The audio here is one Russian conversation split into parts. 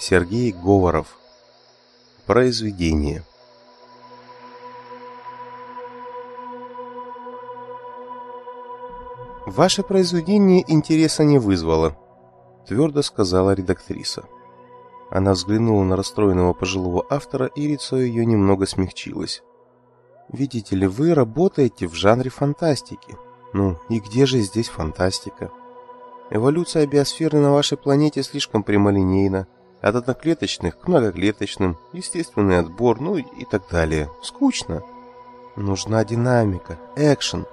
Сергей Говоров. Произведение. Ваше произведение интереса не вызвало, твердо сказала редактриса. Она взглянула на расстроенного пожилого автора, и лицо ее немного смягчилось. Видите ли, вы работаете в жанре фантастики. Ну, и где же здесь фантастика? Эволюция биосферы на вашей планете слишком прямолинейна. От одноклеточных к многоклеточным, естественный отбор, ну и так далее. Скучно. Нужна динамика, экшен.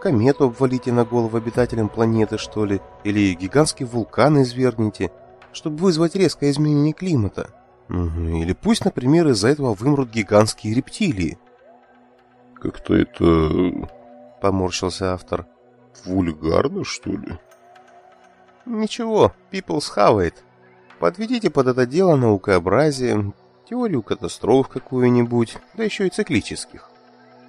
Комету обвалите на голову обитателям планеты, что ли, или гигантский вулкан извергните, чтобы вызвать резкое изменение климата. Или пусть, например, из-за этого вымрут гигантские рептилии. Как-то это... Поморщился автор. Вульгарно, что ли? Ничего, People схавает. Подведите под это дело наукообразие, теорию катастроф какую-нибудь, да еще и циклических.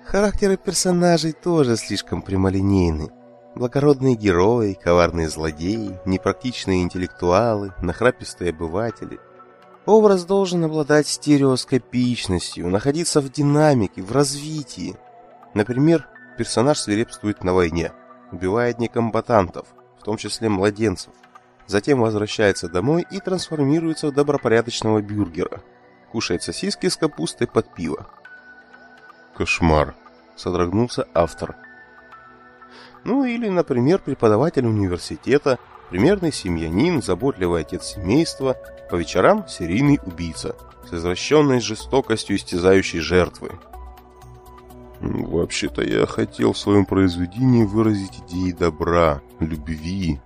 Характеры персонажей тоже слишком прямолинейны. Благородные герои, коварные злодеи, непрактичные интеллектуалы, нахрапистые обыватели. Образ должен обладать стереоскопичностью, находиться в динамике, в развитии. Например, персонаж свирепствует на войне, убивает некомбатантов, в том числе младенцев. Затем возвращается домой и трансформируется в добропорядочного бюргера. Кушает сосиски с капустой под пиво. Кошмар, содрогнулся автор. Ну или, например, преподаватель университета, примерный семьянин, заботливый отец семейства, по вечерам серийный убийца, с извращенной жестокостью истязающей жертвы. Вообще-то я хотел в своем произведении выразить идеи добра, любви.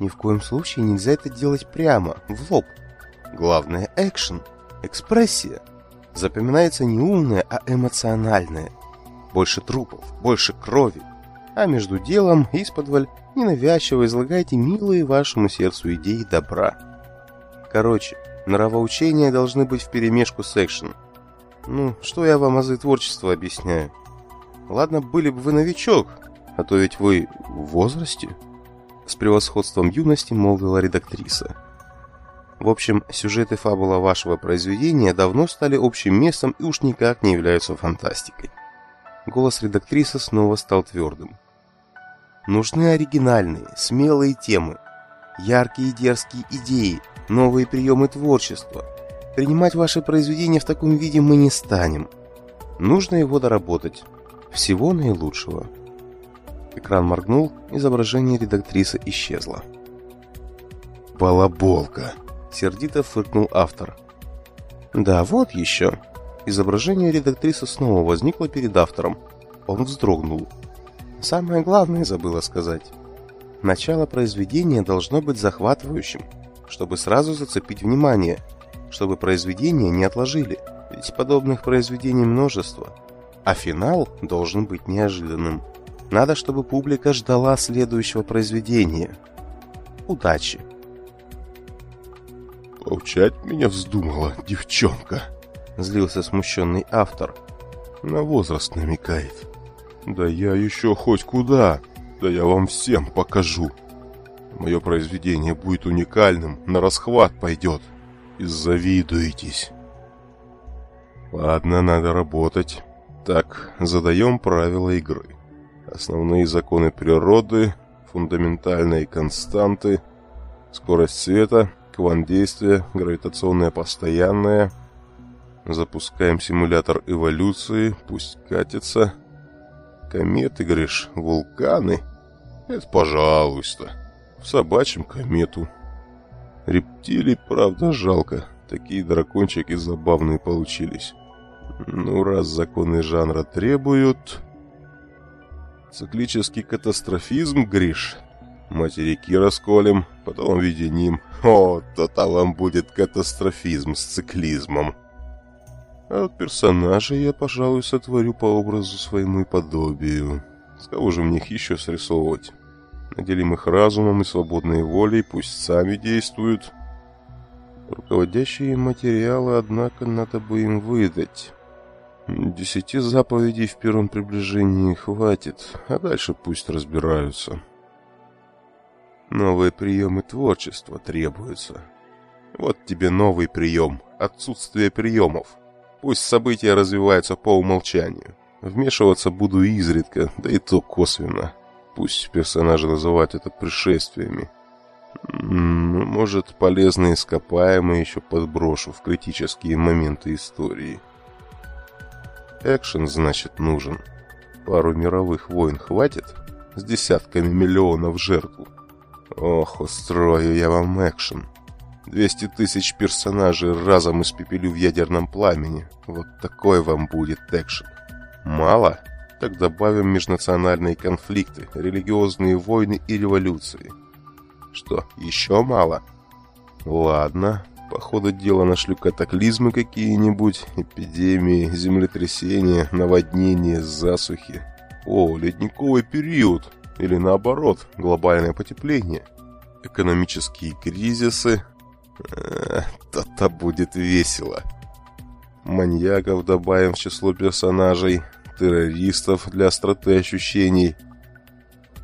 Ни в коем случае нельзя это делать прямо, в лоб. Главное – экшен, экспрессия. Запоминается не умное, а эмоциональное. Больше трупов, больше крови. А между делом, исподволь, ненавязчиво излагайте милые вашему сердцу идеи добра. Короче, нравоучения должны быть вперемешку с экшеном. Ну, что я вам азы творчества объясняю? Ладно, были бы вы новичок, а то ведь вы в возрасте. С превосходством юности молвила редактриса. В общем, сюжет и фабула вашего произведения давно стали общим местом и уж никак не являются фантастикой. Голос редактрисы снова стал твердым. Нужны оригинальные, смелые темы, яркие и дерзкие идеи, новые приемы творчества – Принимать ваше произведение в таком виде мы не станем. Нужно его доработать. Всего наилучшего. Экран моргнул, изображение редактрисы исчезло. «Балаболка!» — сердито фыркнул автор. «Да, вот еще». Изображение редактрисы снова возникло перед автором. Он вздрогнул. Самое главное забыла сказать. Начало произведения должно быть захватывающим, чтобы сразу зацепить внимание — чтобы произведения не отложили, ведь подобных произведений множество. А финал должен быть неожиданным. Надо, чтобы публика ждала следующего произведения. Удачи! «Поучать меня вздумала девчонка!» Злился смущенный автор. «На возраст намекает. Да я еще хоть куда! Да я вам всем покажу! Мое произведение будет уникальным, на расхват пойдет!» и завидуетесь. Ладно, надо работать. Так, задаем правила игры. Основные законы природы, фундаментальные константы, скорость света, квант действия, гравитационная постоянная. Запускаем симулятор эволюции, пусть катится. Кометы, говоришь, вулканы? Это пожалуйста. В собачьем комету. Рептилий, правда, жалко. Такие дракончики забавные получились. Ну, раз законы жанра требуют... Циклический катастрофизм, Гриш. Материки расколем, потом объединим. О, то-то вам будет катастрофизм с циклизмом. А вот персонажей я, пожалуй, сотворю по образу своему и подобию. С кого же мне их еще срисовывать? наделим их разумом и свободной волей, пусть сами действуют. Руководящие материалы, однако, надо бы им выдать. Десяти заповедей в первом приближении хватит, а дальше пусть разбираются. Новые приемы творчества требуются. Вот тебе новый прием – отсутствие приемов. Пусть события развиваются по умолчанию. Вмешиваться буду изредка, да и то косвенно. Пусть персонажи называют это пришествиями. Может, полезные ископаемые еще подброшу в критические моменты истории. Экшен, значит, нужен. Пару мировых войн хватит? С десятками миллионов жертв. Ох, устрою я вам экшен. 200 тысяч персонажей разом испепелю в ядерном пламени. Вот такой вам будет экшен. Мало? Так добавим межнациональные конфликты, религиозные войны и революции. Что, еще мало? Ладно, по ходу дела нашлю катаклизмы какие-нибудь, эпидемии, землетрясения, наводнения, засухи. О, ледниковый период, или наоборот, глобальное потепление. Экономические кризисы. То-то будет весело. Маньяков добавим в число персонажей, террористов для остроты ощущений.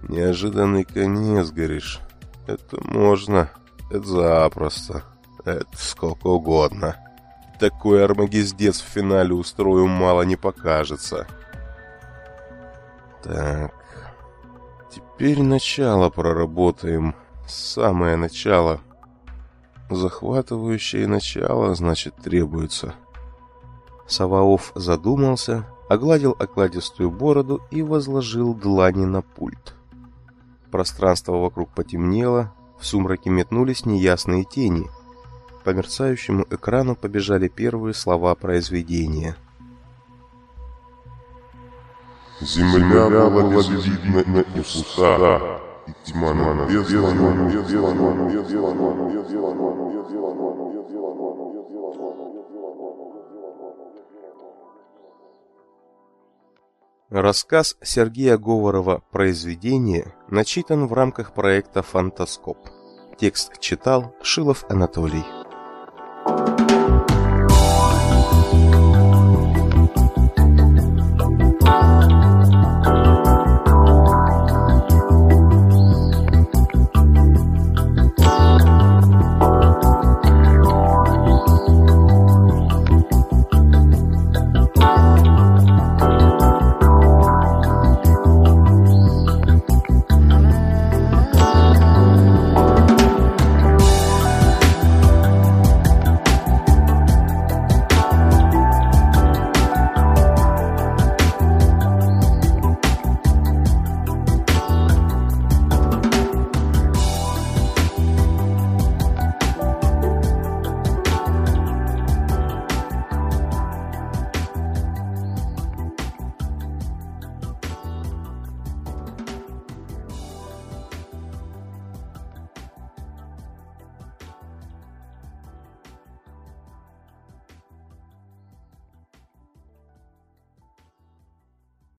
Неожиданный конец, говоришь. Это можно, это запросто, это сколько угодно. Такой армагездец в финале устрою мало не покажется. Так, теперь начало проработаем. Самое начало. Захватывающее начало, значит, требуется. Саваоф задумался, огладил окладистую бороду и возложил длани на пульт. Пространство вокруг потемнело, в сумраке метнулись неясные тени. По мерцающему экрану побежали первые слова произведения. Земля была безвидна и пуста, и тьма над Рассказ Сергея Говорова «Произведение» начитан в рамках проекта «Фантаскоп». Текст читал Шилов Анатолий.